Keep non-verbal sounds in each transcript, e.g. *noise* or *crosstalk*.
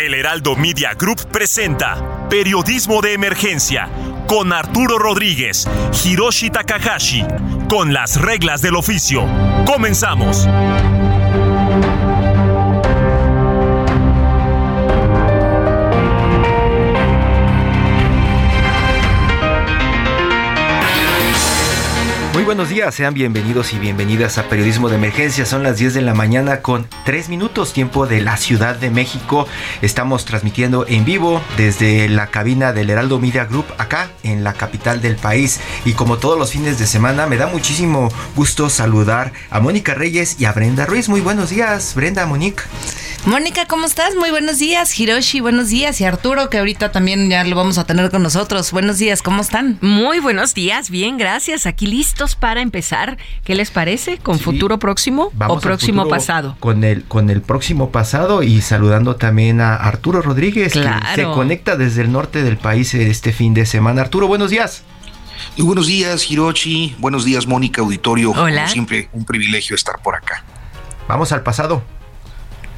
El Heraldo Media Group presenta Periodismo de Emergencia con Arturo Rodríguez, Hiroshi Takahashi, con las reglas del oficio. Comenzamos. Muy buenos días, sean bienvenidos y bienvenidas a Periodismo de Emergencia. Son las 10 de la mañana con 3 minutos tiempo de la Ciudad de México. Estamos transmitiendo en vivo desde la cabina del Heraldo Media Group acá en la capital del país. Y como todos los fines de semana, me da muchísimo gusto saludar a Mónica Reyes y a Brenda Ruiz. Muy buenos días, Brenda, Mónica. Mónica, ¿cómo estás? Muy buenos días. Hiroshi, buenos días. Y Arturo, que ahorita también ya lo vamos a tener con nosotros. Buenos días, ¿cómo están? Muy buenos días, bien, gracias. Aquí listos para empezar. ¿Qué les parece? ¿Con Sí. futuro próximo Vamos o próximo futuro pasado? Con el, con el próximo pasado y saludando también a Arturo Rodríguez, que se conecta desde el norte del país este fin de semana. Arturo, buenos días. Y buenos días, Hiroshi. Buenos días, Mónica Auditorio. Hola. Como siempre, un privilegio estar por acá. Vamos al pasado.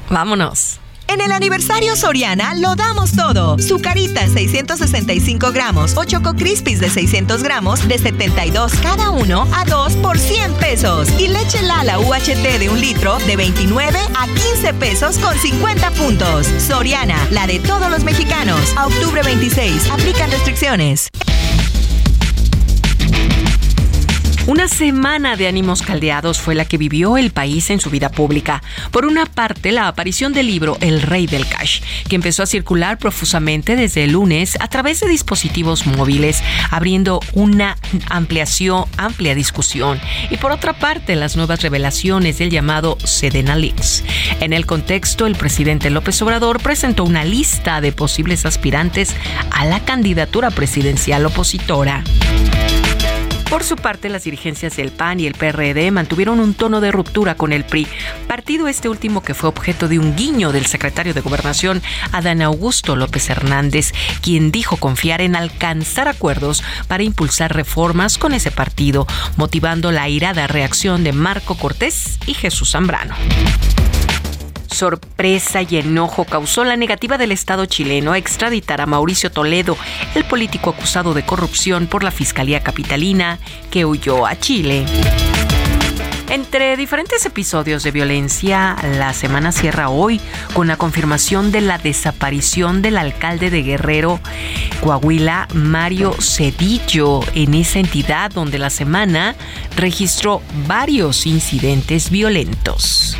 Vámonos. En el aniversario Soriana lo damos todo. Zucaritas 665 gramos o Choco Crispies de 600 gramos de 72 cada uno a 2 por 100 pesos. Y leche Lala UHT de un litro de 29 a 15 pesos con 50 puntos. Soriana, la de todos los mexicanos. A octubre 26. Aplican restricciones. Una semana de ánimos caldeados fue la que vivió el país en su vida pública. Por una parte, la aparición del libro El Rey del Cash, que empezó a circular profusamente desde el lunes a través de dispositivos móviles, abriendo una ampliación, amplia discusión. Y por otra parte, las nuevas revelaciones del llamado Sedena Leaks. En el contexto, el presidente López Obrador presentó una lista de posibles aspirantes a la candidatura presidencial opositora. Por su parte, las dirigencias del PAN y el PRD mantuvieron un tono de ruptura con el PRI, partido este último que fue objeto de un guiño del secretario de Gobernación, Adán Augusto López Hernández, quien dijo confiar en alcanzar acuerdos para impulsar reformas con ese partido, motivando la irada reacción de Marco Cortés y Jesús Zambrano. Sorpresa y enojo causó la negativa del Estado chileno a extraditar a Mauricio Toledo, el político acusado de corrupción por la Fiscalía Capitalina, que huyó a Chile. Entre diferentes episodios de violencia, la semana cierra hoy con la confirmación de la desaparición del alcalde de Guerrero, Coahuila, Mario Cedillo, en esa entidad donde la semana registró varios incidentes violentos.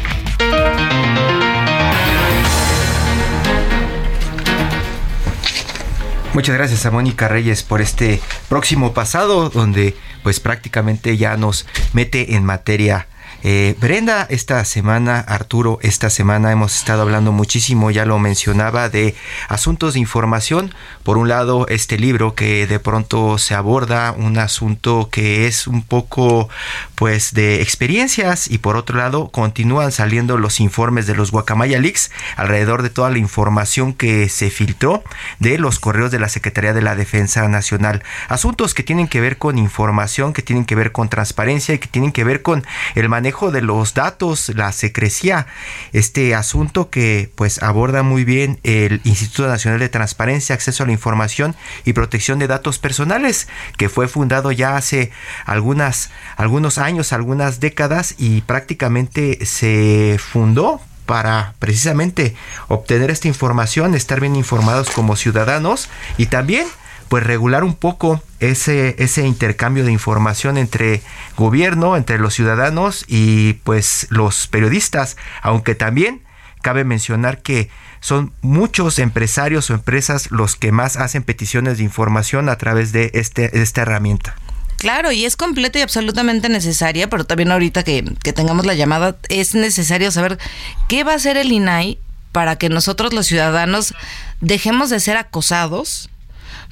Muchas gracias a Mónica Reyes por este próximo pasado, donde pues prácticamente ya nos mete en materia. Eh, Brenda, esta semana, Arturo, esta semana hemos estado hablando muchísimo, ya lo mencionaba, de asuntos de información. Por un lado, este libro que de pronto se aborda un asunto que es un poco pues de experiencias y por otro lado continúan saliendo los informes de los Guacamaya Leaks alrededor de toda la información que se filtró de los correos de la Secretaría de la Defensa Nacional. Asuntos que tienen que ver con información, que tienen que ver con transparencia y que tienen que ver con el manejo de los datos, la secrecía. Este asunto que pues aborda muy bien el Instituto Nacional de Transparencia, Acceso a la Información y Protección de Datos Personales, que fue fundado ya hace algunas, algunos años, algunas décadas y prácticamente se fundó para precisamente obtener esta información, estar bien informados como ciudadanos y también pues regular un poco ese, ese intercambio de información entre gobierno, entre los ciudadanos y pues los periodistas, aunque también cabe mencionar que son muchos empresarios o empresas los que más hacen peticiones de información a través de este, esta herramienta. Claro, y es completa y absolutamente necesaria, pero también ahorita que, que tengamos la llamada, es necesario saber qué va a hacer el INAI para que nosotros los ciudadanos dejemos de ser acosados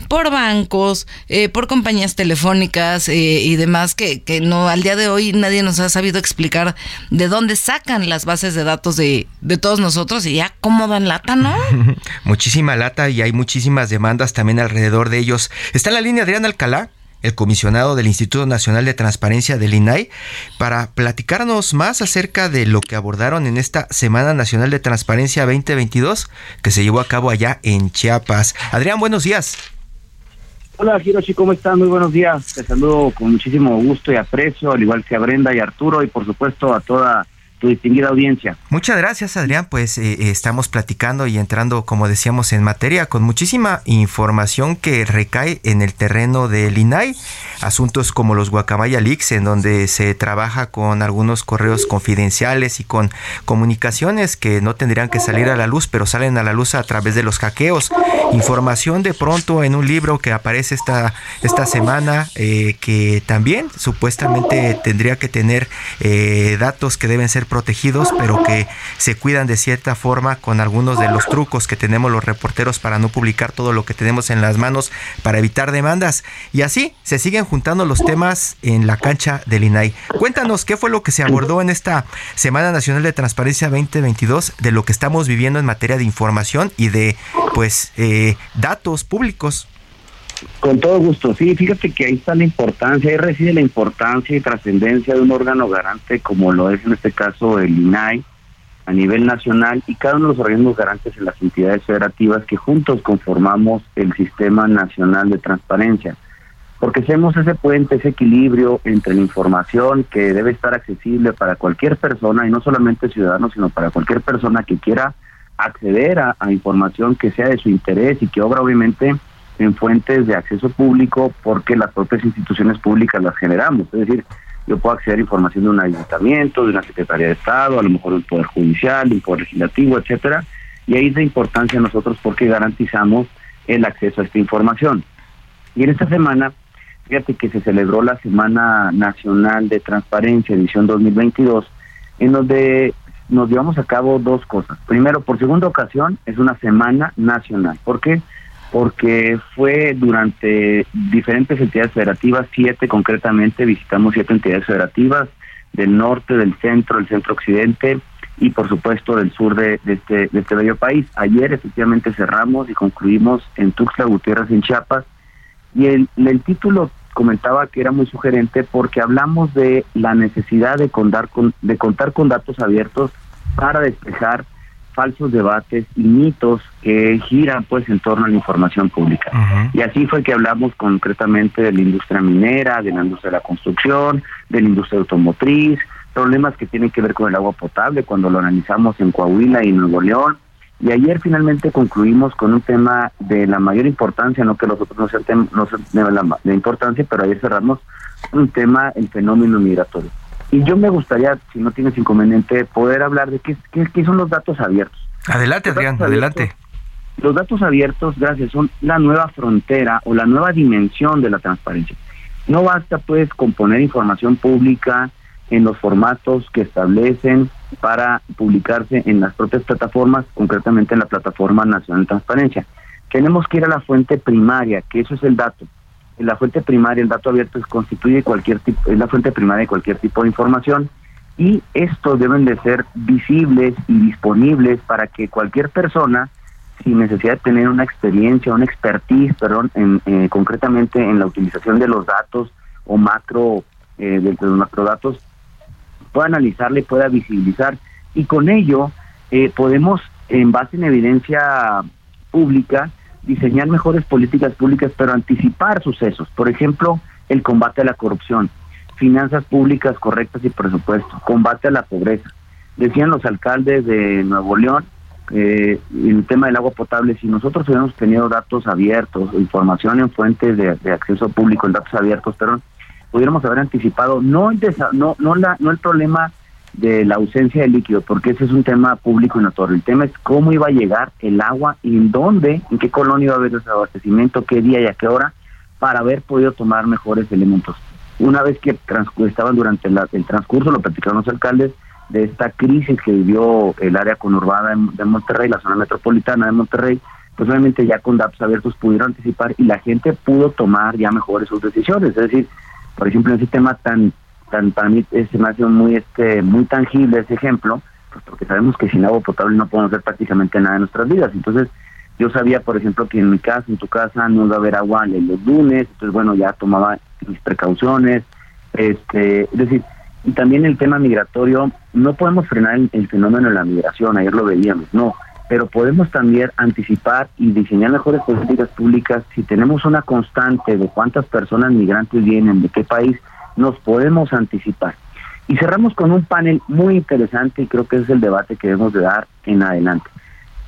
por bancos, eh, por compañías telefónicas eh, y demás que, que, no al día de hoy nadie nos ha sabido explicar de dónde sacan las bases de datos de, de todos nosotros y ya cómo dan lata, ¿no? *laughs* Muchísima lata y hay muchísimas demandas también alrededor de ellos. Está en la línea Adrián Alcalá el comisionado del Instituto Nacional de Transparencia del INAI, para platicarnos más acerca de lo que abordaron en esta Semana Nacional de Transparencia 2022 que se llevó a cabo allá en Chiapas. Adrián, buenos días. Hola Hiroshi, ¿cómo estás? Muy buenos días. Te saludo con muchísimo gusto y aprecio, al igual que a Brenda y Arturo y por supuesto a toda tu distinguida audiencia. Muchas gracias, Adrián. Pues eh, eh, estamos platicando y entrando, como decíamos, en materia con muchísima información que recae en el terreno del INAI. Asuntos como los Guacamaya Leaks, en donde se trabaja con algunos correos confidenciales y con comunicaciones que no tendrían que salir a la luz, pero salen a la luz a través de los hackeos. Información de pronto en un libro que aparece esta, esta semana, eh, que también supuestamente tendría que tener datos que deben ser protegidos, pero que se cuidan de cierta forma con algunos de los trucos que tenemos los reporteros para no publicar todo lo que tenemos en las manos para evitar demandas. Y así se siguen juntando los temas en la cancha del INAI. Cuéntanos qué fue lo que se abordó en esta Semana Nacional de Transparencia 2022 de lo que estamos viviendo en materia de información y de pues eh, datos públicos. Con todo gusto, sí, fíjate que ahí está la importancia, ahí reside la importancia y trascendencia de un órgano garante como lo es en este caso el INAI a nivel nacional y cada uno de los organismos garantes en las entidades federativas que juntos conformamos el Sistema Nacional de Transparencia. Porque hacemos ese puente, ese equilibrio entre la información que debe estar accesible para cualquier persona, y no solamente ciudadanos, sino para cualquier persona que quiera acceder a, a información que sea de su interés y que obra obviamente en fuentes de acceso público porque las propias instituciones públicas las generamos. Es decir, yo puedo acceder a información de un ayuntamiento, de una Secretaría de Estado, a lo mejor del Poder Judicial, del Poder Legislativo, etcétera, y ahí es de importancia nosotros porque garantizamos el acceso a esta información. Y en esta semana, fíjate que se celebró la Semana Nacional de Transparencia, edición 2022, en donde nos llevamos a cabo dos cosas. Primero, por segunda ocasión, es una semana nacional. ¿Por qué? Fue durante diferentes entidades federativas, siete concretamente, visitamos siete entidades federativas del norte, del centro, del centro occidente y por supuesto del sur de, este, de este bello país. Ayer efectivamente cerramos y concluimos en Tuxtla Gutiérrez, en Chiapas, y el, el título comentaba que era muy sugerente porque hablamos de la necesidad de contar con, de contar con datos abiertos para despejar falsos debates y mitos que giran pues en torno a la información pública. Y así fue que hablamos concretamente de la industria minera, de la industria de la construcción, de la industria automotriz, problemas que tienen que ver con el agua potable cuando lo analizamos en Coahuila y Nuevo León. Y ayer finalmente concluimos con un tema de la mayor importancia, no que los otros no sean, no sean de la, de importancia, pero ayer cerramos un tema, el fenómeno migratorio. Y yo me gustaría, si no tienes inconveniente, poder hablar de qué, qué, son los datos abiertos. Adelante, Adrián, adelante. Los datos abiertos, gracias, son la nueva frontera o la nueva dimensión de la transparencia. No basta, pues, con poner información pública en los formatos que establecen para publicarse en las propias plataformas, concretamente en la Plataforma Nacional de Transparencia. Tenemos que ir a la fuente primaria, que eso es el dato la fuente primaria, el dato abierto constituye cualquier tipo, es la fuente primaria de cualquier tipo de información y estos deben de ser visibles y disponibles para que cualquier persona, sin necesidad de tener una experiencia, una expertise, perdón, en, eh, concretamente en la utilización de los datos o macro, eh, de, los macrodatos, pueda analizarle, pueda visibilizar. Y con ello eh, podemos, en base en evidencia pública, diseñar mejores políticas públicas, pero anticipar sucesos. Por ejemplo, el combate a la corrupción, finanzas públicas correctas y presupuesto, combate a la pobreza. Decían los alcaldes de Nuevo León, eh, el tema del agua potable, si nosotros hubiéramos tenido datos abiertos, información en fuentes de, acceso público, en datos abiertos, perdón, pudiéramos haber anticipado no el, no, no, la, no el problema de la ausencia de líquido, porque ese es un tema público y notorio. El tema es cómo iba a llegar el agua y en dónde, en qué colonia iba a haber ese abastecimiento, qué día y a qué hora, para haber podido tomar mejores elementos. una vez que estaban durante el transcurso, lo platicaron los alcaldes, de esta crisis que vivió el área conurbada de Monterrey, la zona metropolitana de Monterrey, pues obviamente ya con datos abiertos pudieron anticipar y la gente pudo tomar ya mejores sus decisiones. Es decir, por ejemplo, en ese tema tan, tan para mí se me hace muy, este, muy tangible ese ejemplo, pues porque sabemos que sin agua potable no podemos hacer prácticamente nada en nuestras vidas. Entonces, yo sabía, por ejemplo, que en mi casa, en tu casa, no iba a haber agua los lunes, entonces, bueno, ya tomaba mis precauciones. Este, es decir, y también el tema migratorio, no podemos frenar el, fenómeno de la migración, ayer lo veíamos, no, pero podemos también anticipar y diseñar mejores políticas públicas si tenemos una constante de cuántas personas migrantes vienen, de qué país, nos podemos anticipar. Y cerramos con un panel muy interesante y creo que es el debate que debemos de dar en adelante.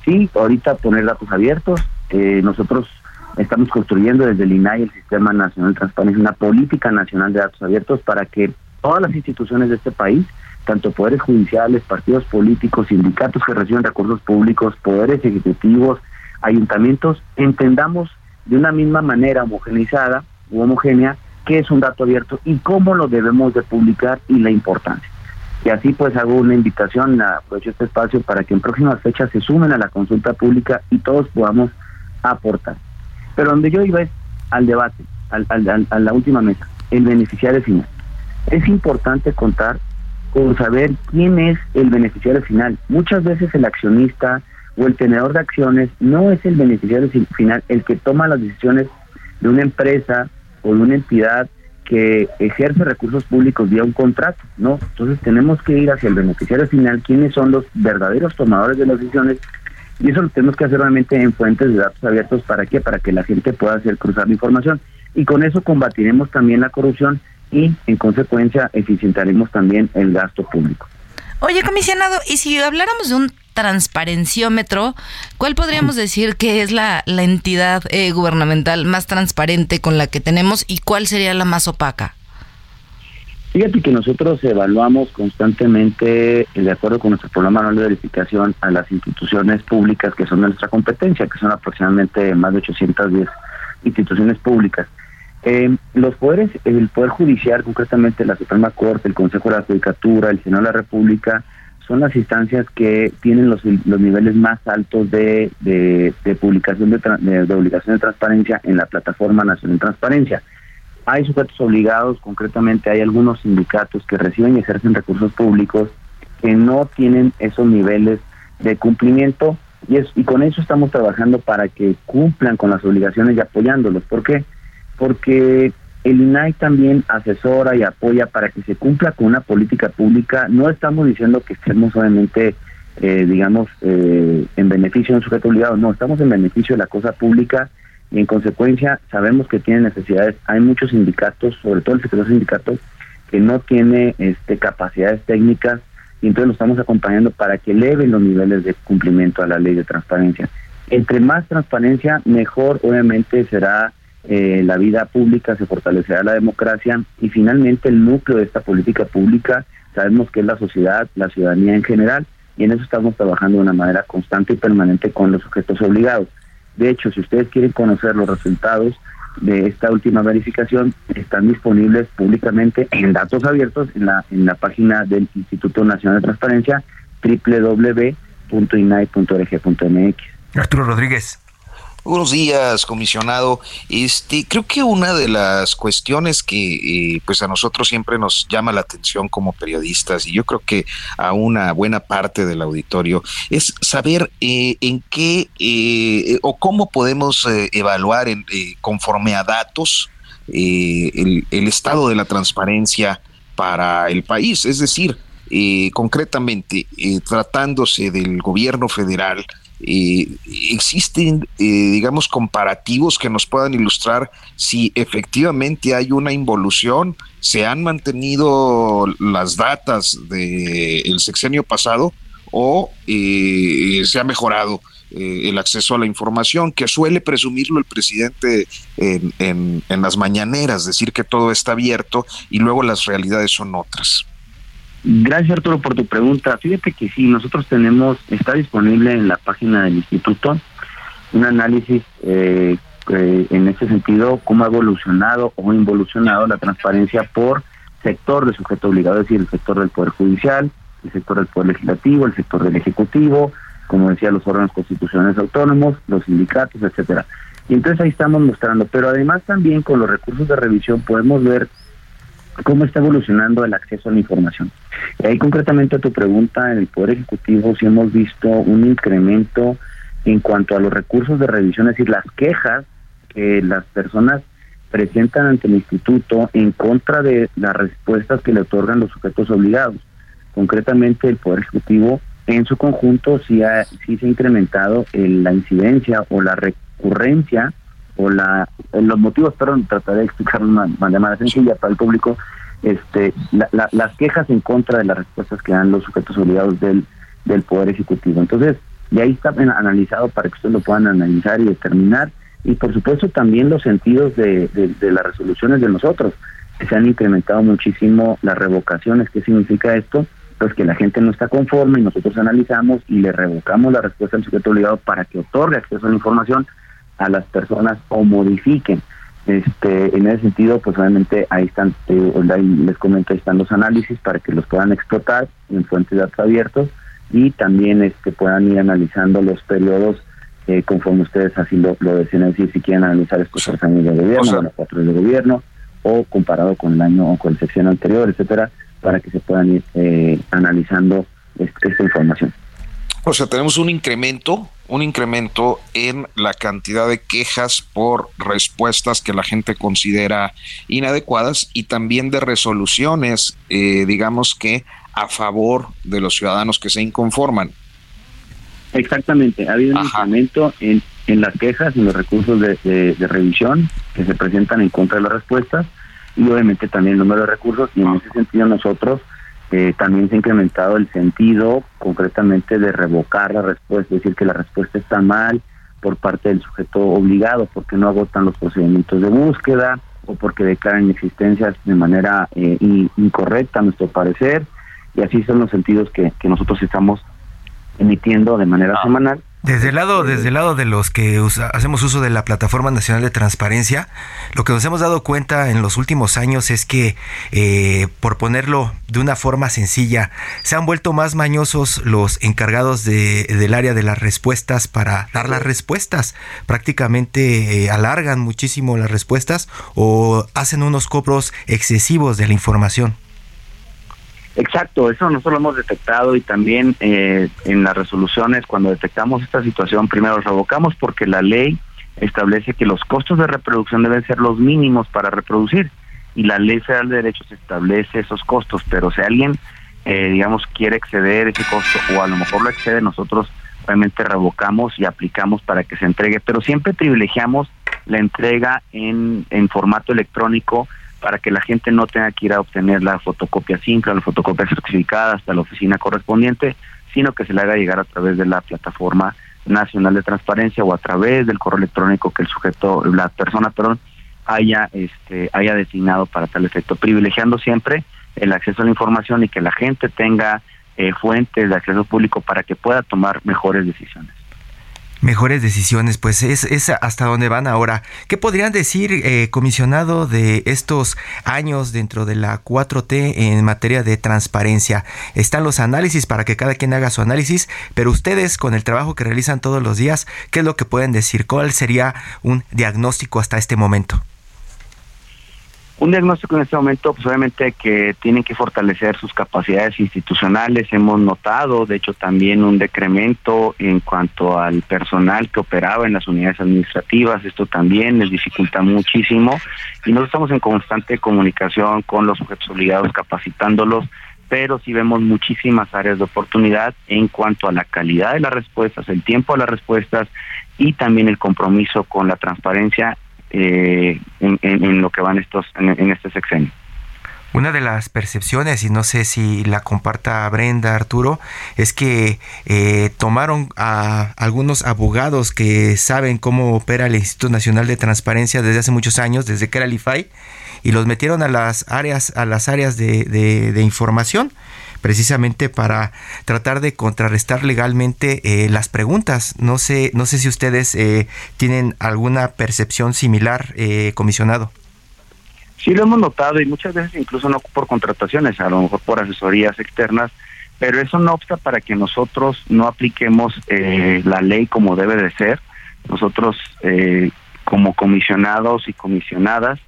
Sí, ahorita poner datos abiertos, eh, nosotros estamos construyendo desde el INAI, el Sistema Nacional de Transparencia, una política nacional de datos abiertos para que todas las instituciones de este país, tanto poderes judiciales, partidos políticos, sindicatos que reciben recursos públicos, poderes ejecutivos, ayuntamientos, entendamos de una misma manera homogeneizada u homogénea qué es un dato abierto y cómo lo debemos de publicar y la importancia. Y así pues hago una invitación, aprovecho este espacio para que en próximas fechas se sumen a la consulta pública y todos podamos aportar. Pero donde yo iba es al debate, al, a la última mesa, el beneficiario final es importante contar con saber quién es el beneficiario final. Muchas veces el accionista o el tenedor de acciones no es el beneficiario final el que toma las decisiones de una empresa o una entidad que ejerce recursos públicos vía un contrato, ¿no? Entonces tenemos que ir hacia el beneficiario final, quiénes son los verdaderos tomadores de las decisiones, y eso lo tenemos que hacer realmente en fuentes de datos abiertos, ¿para qué? Para que la gente pueda hacer cruzar la información. Y con eso combatiremos también la corrupción y en consecuencia eficientaremos también el gasto público. Oye, comisionado, y si habláramos de un transparenciómetro, ¿cuál podríamos decir que es la, entidad eh, gubernamental más transparente con la que tenemos y cuál sería la más opaca? Fíjate que nosotros evaluamos constantemente, de acuerdo con nuestro programa anual de verificación, a las instituciones públicas que son nuestra competencia, que son aproximadamente más de 810 instituciones públicas. Eh, los poderes, el Poder Judicial, concretamente la Suprema Corte, el Consejo de la Judicatura, el Senado de la República, son las instancias que tienen los, los niveles más altos de, de, publicación de, de, obligación de transparencia en la Plataforma Nacional de Transparencia. Hay sujetos obligados, concretamente hay algunos sindicatos que reciben y ejercen recursos públicos que no tienen esos niveles de cumplimiento y, es, y con eso estamos trabajando para que cumplan con las obligaciones y apoyándolos. ¿Por qué? porque el INAI también asesora y apoya para que se cumpla con una política pública. No estamos diciendo que estemos obviamente, eh, digamos, eh, en beneficio de un sujeto obligado, no, estamos en beneficio de la cosa pública y en consecuencia sabemos que tienen necesidades. Hay muchos sindicatos, sobre todo el sector sindicato, que no tiene este, capacidades técnicas y entonces lo estamos acompañando para que eleven los niveles de cumplimiento a la ley de transparencia. Entre más transparencia, mejor obviamente será eh, la vida pública, se fortalecerá la democracia y finalmente el núcleo de esta política pública sabemos que es la sociedad, la ciudadanía en general y en eso estamos trabajando de una manera constante y permanente con los sujetos obligados. De hecho, si ustedes quieren conocer los resultados de esta última verificación, están disponibles públicamente en datos abiertos en la, en la página del Instituto Nacional de Transparencia www.inai.org.mx. Arturo Rodríguez. Buenos días, comisionado. Este, creo que una de las cuestiones que eh, pues a nosotros siempre nos llama la atención como periodistas y yo creo que a una buena parte del auditorio es saber eh, en qué eh, o cómo podemos evaluar en, conforme a datos el, el, estado de la transparencia para el país. Es decir, concretamente, tratándose del gobierno federal, existen, eh, digamos, comparativos que nos puedan ilustrar si efectivamente hay una involución, se han mantenido las datas del sexenio pasado o eh, se ha mejorado eh, el acceso a la información, que suele presumirlo el presidente en las mañaneras, decir que todo está abierto y luego las realidades son otras. Gracias Arturo por tu pregunta. Fíjate que sí, nosotros tenemos, está disponible en la página del instituto un análisis eh, eh, en ese sentido cómo ha evolucionado o involucionado la transparencia por sector de sujeto obligado, es decir, el sector del Poder Judicial, el sector del Poder Legislativo, el sector del Ejecutivo, como decía, los órganos constitucionales autónomos, los sindicatos, etcétera. Y entonces ahí estamos mostrando, pero además también con los recursos de revisión podemos ver cómo está evolucionando el acceso a la información. Y ahí concretamente a tu pregunta, en el Poder Ejecutivo sí hemos visto un incremento en cuanto a los recursos de revisión, es decir, las quejas que las personas presentan ante el instituto en contra de las respuestas que le otorgan los sujetos obligados. Concretamente, el Poder Ejecutivo en su conjunto sí, ha, sí se ha incrementado la incidencia o la recurrencia o la los motivos, perdón, trataré de explicarlo de manera sencilla para el público, este, las quejas en contra de las respuestas que dan los sujetos obligados del, del Poder Ejecutivo. Entonces, y ahí está analizado para que ustedes lo puedan analizar y determinar. Y por supuesto también los sentidos de, de, las resoluciones de nosotros, que se han incrementado muchísimo las revocaciones. ¿Qué significa esto? Pues que la gente no está conforme y nosotros analizamos y le revocamos la respuesta al sujeto obligado para que otorgue acceso a la información a las personas o modifiquen. Este, en ese sentido, pues obviamente ahí están, eh, les comento, ahí están los análisis para que los puedan explotar en fuentes de datos abiertos y también este, puedan ir analizando los periodos eh, conforme ustedes así lo, lo deciden decir, si quieren analizar estos tres años de gobierno, o los cuatro de gobierno, o comparado con el año o con la sección anterior, etcétera, para que se puedan ir eh, analizando esta información. O sea, tenemos un incremento, un incremento en la cantidad de quejas por respuestas que la gente considera inadecuadas y también de resoluciones, eh, digamos que a favor de los ciudadanos que se inconforman. Exactamente, ha habido un incremento en, en las quejas, y los recursos de, de, revisión que se presentan en contra de las respuestas y obviamente también el número de recursos. Y en ese sentido nosotros eh, también se ha incrementado el sentido concretamente de revocar la respuesta, es decir, que la respuesta está mal por parte del sujeto obligado porque no agotan los procedimientos de búsqueda o porque declaran existencias de manera eh, incorrecta a nuestro parecer y así son los sentidos que, que nosotros estamos emitiendo de manera ah. semanal desde el lado, desde el lado de los que hacemos uso de la Plataforma Nacional de Transparencia, lo que nos hemos dado cuenta en los últimos años es que, eh, por ponerlo de una forma sencilla, se han vuelto más mañosos los encargados de, del área de las respuestas para dar las respuestas. Prácticamente eh, alargan muchísimo las respuestas o hacen unos cobros excesivos de la información. Exacto, eso nosotros lo hemos detectado y también eh, en las resoluciones, cuando detectamos esta situación, primero revocamos porque la ley establece que los costos de reproducción deben ser los mínimos para reproducir y la ley federal de derechos establece esos costos, pero si alguien, eh, digamos, quiere exceder ese costo o a lo mejor lo excede, nosotros obviamente revocamos y aplicamos para que se entregue, pero siempre privilegiamos la entrega en, en formato electrónico para que la gente no tenga que ir a obtener la fotocopia simple, la fotocopia certificada hasta la oficina correspondiente, sino que se le haga llegar a través de la plataforma nacional de transparencia o a través del correo electrónico que el sujeto, la persona, perdón, haya este haya designado para tal efecto, privilegiando siempre el acceso a la información y que la gente tenga eh, fuentes de acceso público para que pueda tomar mejores decisiones mejores decisiones, pues es, hasta dónde van ahora. ¿Qué podrían decir, eh, comisionado, de estos años dentro de la 4T en materia de transparencia? Están los análisis para que cada quien haga su análisis, pero ustedes con el trabajo que realizan todos los días, ¿qué es lo que pueden decir? ¿Cuál sería un diagnóstico hasta este momento? Un diagnóstico en este momento, pues obviamente que tienen que fortalecer sus capacidades institucionales. Hemos notado, de hecho, también un decremento en cuanto al personal que operaba en las unidades administrativas. Esto también les dificulta muchísimo. Y nosotros estamos en constante comunicación con los sujetos obligados, capacitándolos, pero sí vemos muchísimas áreas de oportunidad en cuanto a la calidad de las respuestas, el tiempo de las respuestas y también el compromiso con la transparencia eh, en, lo que van estos en, este sexenio. Una de las percepciones, y no sé si la comparta Brenda, Arturo, es que eh, tomaron a algunos abogados que saben cómo opera el Instituto Nacional de Transparencia desde hace muchos años, desde que era el y los metieron a las áreas, a las áreas de, de información precisamente para tratar de contrarrestar legalmente eh, las preguntas. No sé, no sé si ustedes eh, tienen alguna percepción similar, eh, comisionado. Sí lo hemos notado y muchas veces incluso no por contrataciones, a lo mejor por asesorías externas, pero eso no obsta para que nosotros no apliquemos la ley como debe de ser. Nosotros como comisionados y comisionadas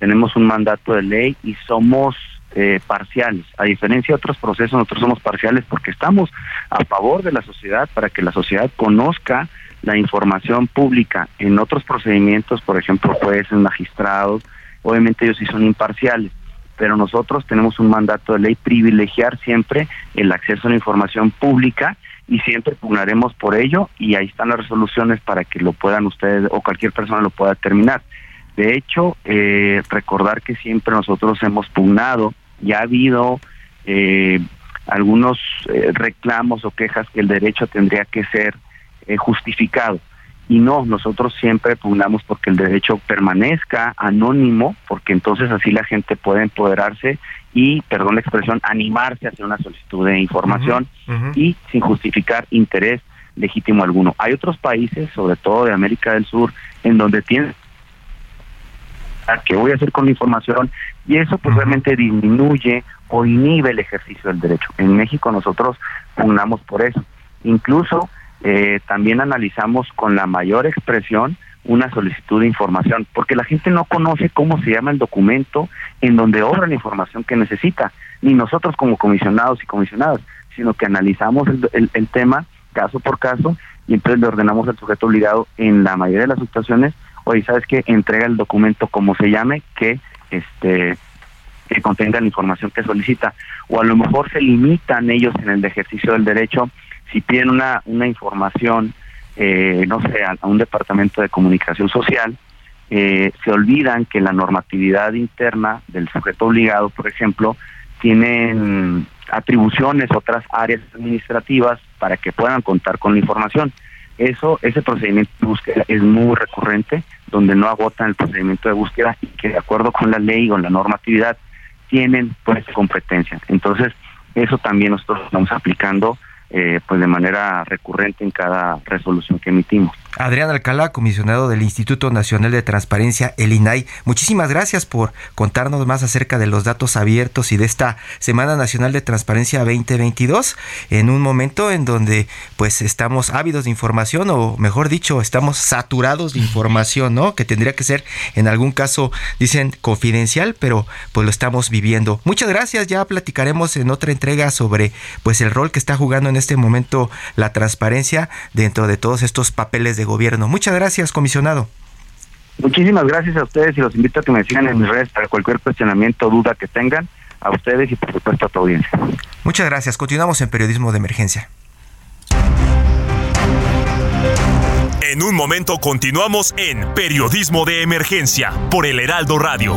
tenemos un mandato de ley y somos eh, parciales. A diferencia de otros procesos, nosotros somos parciales porque estamos a favor de la sociedad para que la sociedad conozca la información pública. En otros procedimientos, por ejemplo, jueces, magistrados, obviamente ellos sí son imparciales, pero nosotros tenemos un mandato de ley privilegiar siempre el acceso a la información pública y siempre pugnaremos por ello y ahí están las resoluciones para que lo puedan ustedes o cualquier persona lo pueda terminar. De hecho, eh, recordar que siempre nosotros hemos pugnado, ya ha habido eh, algunos eh, reclamos o quejas que el derecho tendría que ser justificado. Y no, nosotros siempre pugnamos porque el derecho permanezca anónimo, porque entonces así la gente puede empoderarse y, perdón la expresión, animarse a hacer una solicitud de información y sin justificar interés legítimo alguno. Hay otros países, sobre todo de América del Sur, en donde tienen qué voy a hacer con la información y eso pues realmente disminuye o inhibe el ejercicio del derecho. En México nosotros pugnamos por eso. Incluso eh, también analizamos con la mayor expresión una solicitud de información, porque la gente no conoce cómo se llama el documento en donde obra la información que necesita, ni nosotros como comisionados y comisionadas, sino que analizamos el, el tema caso por caso y entonces le ordenamos al sujeto obligado en la mayoría de las situaciones oye, ¿sabes qué? Entrega el documento como se llame, que este que contenga la información que solicita. O a lo mejor se limitan ellos en el ejercicio del derecho, si piden una, una información, eh, no sé, a, un departamento de comunicación social, eh, se olvidan que la normatividad interna del sujeto obligado, por ejemplo, tienen atribuciones, otras áreas administrativas para que puedan contar con la información. Eso, ese procedimiento de búsqueda es muy recurrente, donde no agotan el procedimiento de búsqueda y que de acuerdo con la ley o la normatividad tienen pues competencia. Entonces, eso también nosotros estamos aplicando eh, pues de manera recurrente en cada resolución que emitimos. Adrián Alcalá, comisionado del Instituto Nacional de Transparencia, el INAI. Muchísimas gracias por contarnos más acerca de los datos abiertos y de esta Semana Nacional de Transparencia 2022 en un momento en donde pues estamos ávidos de información o mejor dicho, estamos saturados de información, ¿no? Que tendría que ser en algún caso dicen confidencial, pero pues lo estamos viviendo. Muchas gracias, ya platicaremos en otra entrega sobre pues el rol que está jugando en este momento la transparencia dentro de todos estos papeles de gobierno. Muchas gracias, comisionado. Muchísimas gracias a ustedes y los invito a que me sigan en mis redes para cualquier cuestionamiento o duda que tengan. A ustedes y por supuesto a tu audiencia. Muchas gracias. Continuamos en Periodismo de Emergencia. En un momento continuamos en Periodismo de Emergencia por el Heraldo Radio.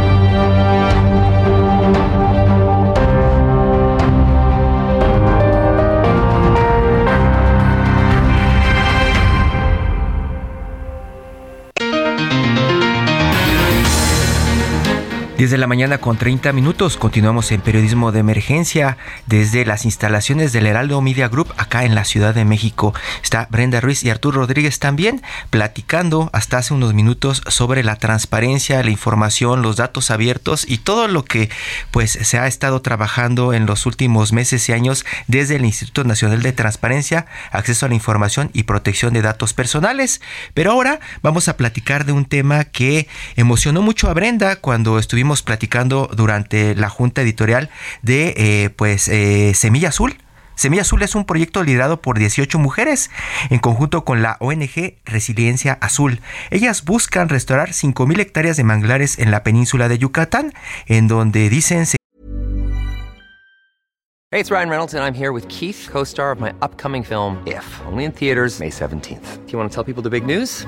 Desde la mañana con 30 minutos continuamos en periodismo de emergencia desde las instalaciones del Heraldo Media Group acá en la Ciudad de México. Está Brenda Ruiz y Arturo Rodríguez también platicando hasta hace unos minutos sobre la transparencia, la información, los datos abiertos y todo lo que pues se ha estado trabajando en los últimos meses y años desde el Instituto Nacional de Transparencia, Acceso a la Información y Protección de Datos Personales. Pero ahora vamos a platicar de un tema que emocionó mucho a Brenda cuando estuvimos platicando durante la junta editorial de eh, pues eh, Semilla Azul. Semilla Azul es un proyecto liderado por 18 mujeres en conjunto con la ONG Resiliencia Azul. Ellas buscan restaurar 5.000 hectáreas de manglares en la península de Yucatán, en donde dicen... Hey, it's Ryan Reynolds and I'm here with Keith, co-star of my upcoming film If, only in theaters May 17th. Do you want to tell people the big news?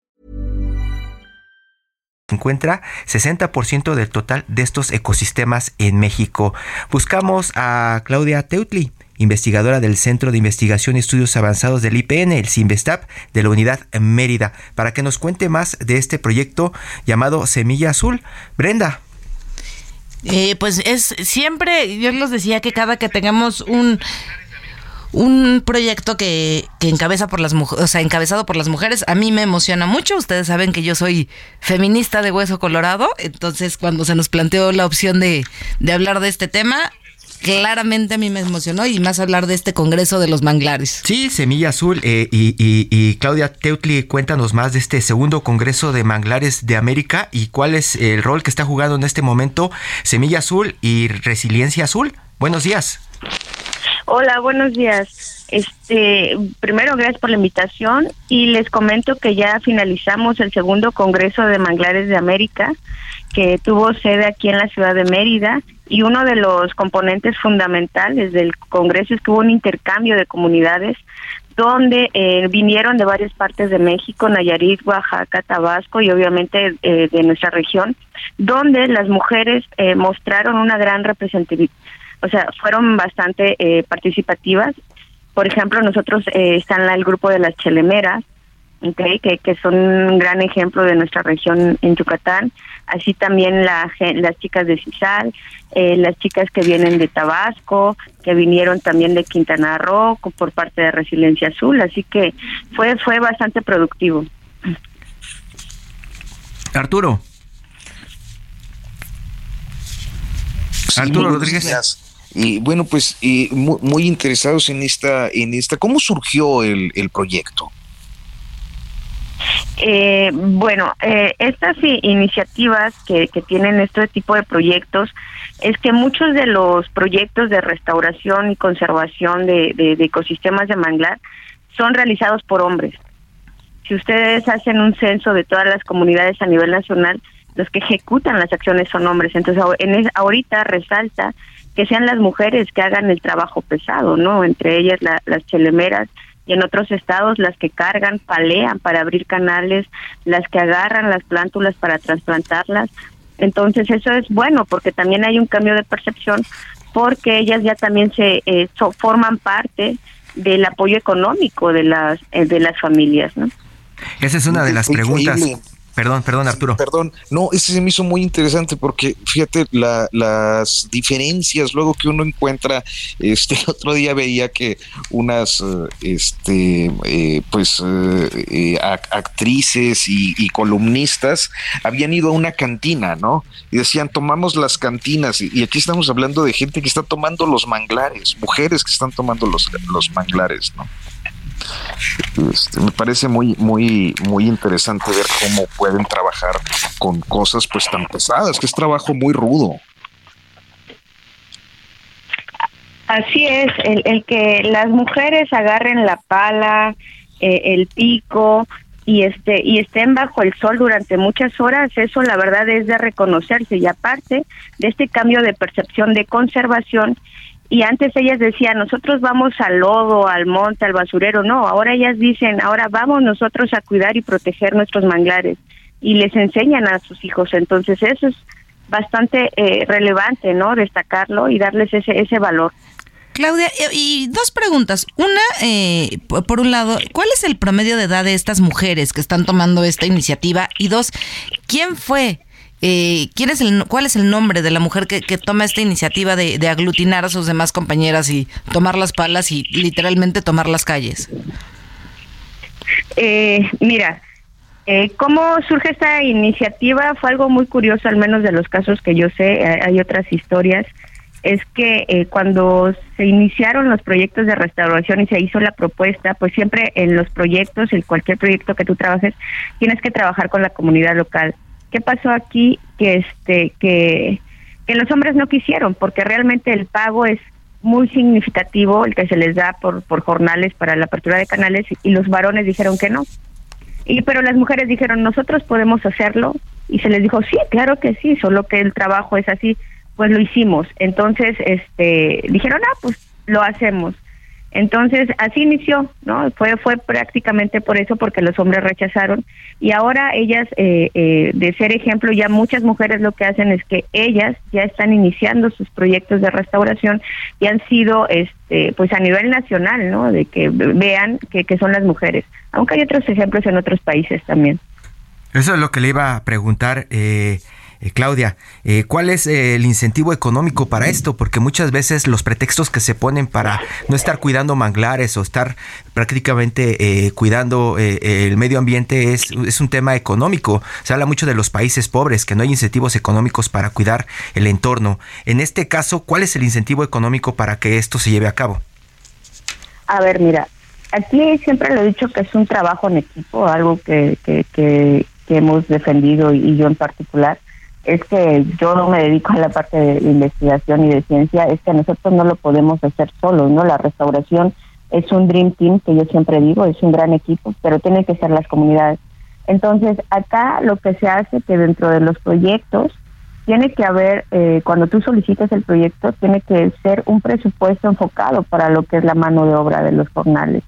Encuentra 60% del total de estos ecosistemas en México. Buscamos a Claudia Teutli, investigadora del Centro de Investigación y Estudios Avanzados del IPN, el CIMBESTAP, de la Unidad Mérida, para que nos cuente más de este proyecto llamado Semilla Azul. Brenda. Eh, pues es siempre, yo les decía que cada que tengamos un un proyecto que, que encabeza por las mujeres, o sea, encabezado por las mujeres, a mí me emociona mucho. Ustedes saben que yo soy feminista de hueso colorado, entonces cuando se nos planteó la opción de, de hablar de este tema, claramente a mí me emocionó y más hablar de este Congreso de los Manglares. Sí, Semilla Azul. Eh, y, y, y, Claudia Teutli, cuéntanos más de este segundo Congreso de Manglares de América y cuál es el rol que está jugando en este momento Semilla Azul y Resiliencia Azul. Buenos días. Hola, buenos días. Este, primero gracias por la invitación y les comento que ya finalizamos el segundo Congreso de Manglares de América que tuvo sede aquí en la ciudad de Mérida y uno de los componentes fundamentales del Congreso es que hubo un intercambio de comunidades donde eh, vinieron de varias partes de México, Nayarit, Oaxaca, Tabasco y obviamente eh, de nuestra región, donde las mujeres eh, mostraron una gran representatividad o sea, fueron bastante eh, participativas. Por ejemplo, nosotros eh, están el grupo de las chelemeras, okay, que, que son un gran ejemplo de nuestra región en Yucatán. Así también la, las chicas de Cisal, eh, las chicas que vienen de Tabasco, que vinieron también de Quintana Roo por parte de Resiliencia Azul. Así que fue, fue bastante productivo. Arturo. Arturo Rodríguez. Y bueno, pues muy, muy, interesados en esta, en esta. ¿Cómo surgió el, el proyecto? Eh, bueno, eh, estas iniciativas que, que tienen este tipo de proyectos es que muchos de los proyectos de restauración y conservación de, de, de ecosistemas de manglar son realizados por hombres. Si ustedes hacen un censo de todas las comunidades a nivel nacional, los que ejecutan las acciones son hombres. Entonces, en, ahorita resalta que sean las mujeres que hagan el trabajo pesado, ¿no? Entre ellas la, las chelemeras y en otros estados las que cargan, palean para abrir canales, las que agarran las plántulas para trasplantarlas. Entonces eso es bueno porque también hay un cambio de percepción porque ellas ya también se eh, so, forman parte del apoyo económico de las eh, de las familias, ¿no? Esa es una de las preguntas. Perdón, perdón, Arturo. Perdón, no, ese se me hizo muy interesante porque fíjate la, las diferencias luego que uno encuentra. Este *laughs* otro día veía que unas, este, eh, pues, eh, actrices y, y, columnistas habían ido a una cantina, ¿no? Y decían tomamos las cantinas y, y, aquí estamos hablando de gente que está tomando los manglares, mujeres que están tomando los los manglares, ¿no? Este, me parece muy, muy, muy interesante ver cómo pueden trabajar con cosas pues tan pesadas, que es trabajo muy rudo. Así es, el, el que las mujeres agarren la pala, eh, el pico y este y estén bajo el sol durante muchas horas, eso la verdad es de reconocerse y aparte de este cambio de percepción de conservación y antes ellas decían, nosotros vamos al lodo, al monte, al basurero, no, ahora ellas dicen, ahora vamos nosotros a cuidar y proteger nuestros manglares y les enseñan a sus hijos, entonces eso es bastante eh, relevante, ¿no? Destacarlo y darles ese, ese valor. Claudia, y dos preguntas. Una, eh, por un lado, ¿cuál es el promedio de edad de estas mujeres que están tomando esta iniciativa? Y dos, ¿quién fue eh, ¿quién es el, ¿cuál es el nombre de la mujer que, toma esta iniciativa de, aglutinar a sus demás compañeras y tomar las palas y literalmente tomar las calles? Eh, mira, eh, ¿cómo surge esta iniciativa? Fue algo muy curioso, al menos de los casos que yo sé, hay otras historias. Es que eh, cuando se iniciaron los proyectos de restauración y se hizo la propuesta, pues siempre en los proyectos, en cualquier proyecto que tú trabajes, tienes que trabajar con la comunidad local ¿Qué pasó aquí? Que este que que los hombres no quisieron, porque realmente el pago es muy significativo el que se les da por, por jornales para la apertura de canales y los varones dijeron que no. Y pero las mujeres dijeron, "Nosotros podemos hacerlo." Y se les dijo, "Sí, claro que sí, solo que el trabajo es así." Pues lo hicimos. Entonces, este dijeron, "Ah, pues lo hacemos." Entonces, así inició, ¿no? Fue, fue prácticamente por eso, porque los hombres rechazaron. Y ahora ellas, eh, eh, de ser ejemplo, ya muchas mujeres lo que hacen es que ellas ya están iniciando sus proyectos de restauración y han sido, este, pues a nivel nacional, ¿no? De que vean que, que son las mujeres. Aunque hay otros ejemplos en otros países también. Eso es lo que le iba a preguntar. Eh, eh, Claudia, eh, ¿cuál es eh, el incentivo económico para esto? Porque muchas veces los pretextos que se ponen para no estar cuidando manglares o estar prácticamente cuidando el medio ambiente es, es un tema económico. Se habla mucho de los países pobres, que no hay incentivos económicos para cuidar el entorno. En este caso, ¿cuál es el incentivo económico para que esto se lleve a cabo? A ver, mira, aquí siempre lo he dicho que es un trabajo en equipo, algo que, que, que, que hemos defendido y yo en particular es que yo no me dedico a la parte de investigación y de ciencia, es que nosotros no lo podemos hacer solos, ¿no? La restauración es un dream team, que yo siempre digo, es un gran equipo, pero tienen que ser las comunidades. Entonces, acá lo que se hace que dentro de los proyectos tiene que haber, eh, cuando tú solicitas el proyecto, tiene que ser un presupuesto enfocado para lo que es la mano de obra de los jornales.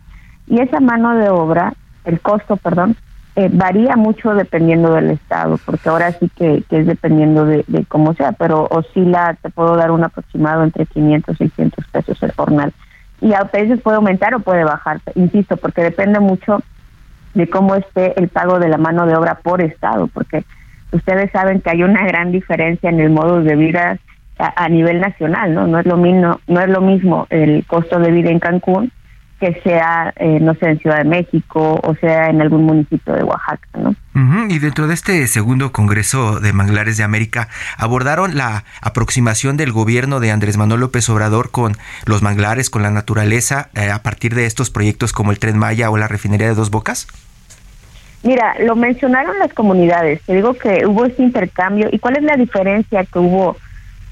Y esa mano de obra, el costo, perdón, eh, varía mucho dependiendo del estado, porque ahora sí que, es dependiendo de, cómo sea, pero oscila, te puedo dar un aproximado entre 500 y 600 pesos el jornal. Y a veces puede aumentar o puede bajar, insisto, porque depende mucho de cómo esté el pago de la mano de obra por estado, porque ustedes saben que hay una gran diferencia en el modo de vida a, a nivel nacional, ¿no? No es lo mismo, no es lo mismo el costo de vida en Cancún que sea, eh, no sé, en Ciudad de México o sea en algún municipio de Oaxaca, ¿no? Y dentro de este segundo Congreso de Manglares de América, abordaron la aproximación del gobierno de Andrés Manuel López Obrador con los manglares, con la naturaleza, eh, a partir de estos proyectos como el Tren Maya o la refinería de Dos Bocas. Mira, lo mencionaron las comunidades. Te digo que hubo este intercambio. ¿Y cuál es la diferencia que hubo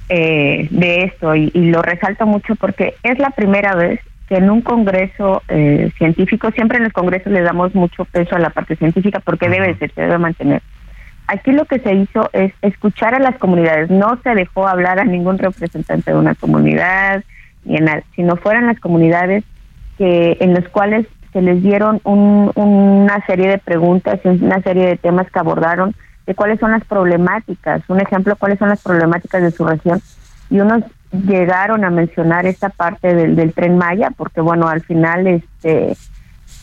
eh, de esto? y lo resalto mucho porque es la primera vez en un congreso eh, científico, siempre en el congreso le damos mucho peso a la parte científica porque debe ser, se debe mantener. Aquí lo que se hizo es escuchar a las comunidades, no se dejó hablar a ningún representante de una comunidad, ni en sino fueran las comunidades que en los cuales se les dieron una serie de preguntas y una serie de temas que abordaron de cuáles son las problemáticas, un ejemplo, cuáles son las problemáticas de su región. Y unos llegaron a mencionar esta parte del, del tren Maya, porque bueno, al final este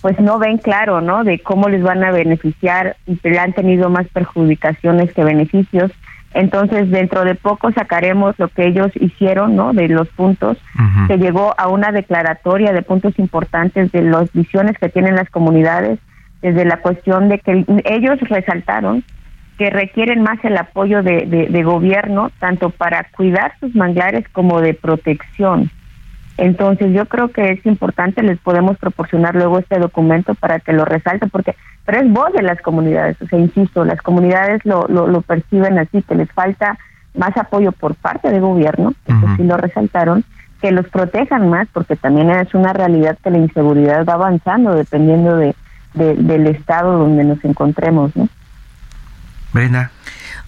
pues no ven claro, ¿no? De cómo les van a beneficiar y le han tenido más perjudicaciones que beneficios. Entonces, dentro de poco sacaremos lo que ellos hicieron, ¿no? De los puntos. Se llegó a una declaratoria de puntos importantes de las visiones que tienen las comunidades, desde la cuestión de que ellos resaltaron que requieren más el apoyo de, de, gobierno, tanto para cuidar sus manglares como de protección. Entonces yo creo que es importante, les podemos proporcionar luego este documento para que lo resalte, porque pero es voz de las comunidades, o sea, insisto, las comunidades lo, lo, perciben así, que les falta más apoyo por parte del gobierno, eso sí lo resaltaron, que los protejan más, porque también es una realidad que la inseguridad va avanzando dependiendo de, del estado donde nos encontremos, ¿no? Brenda.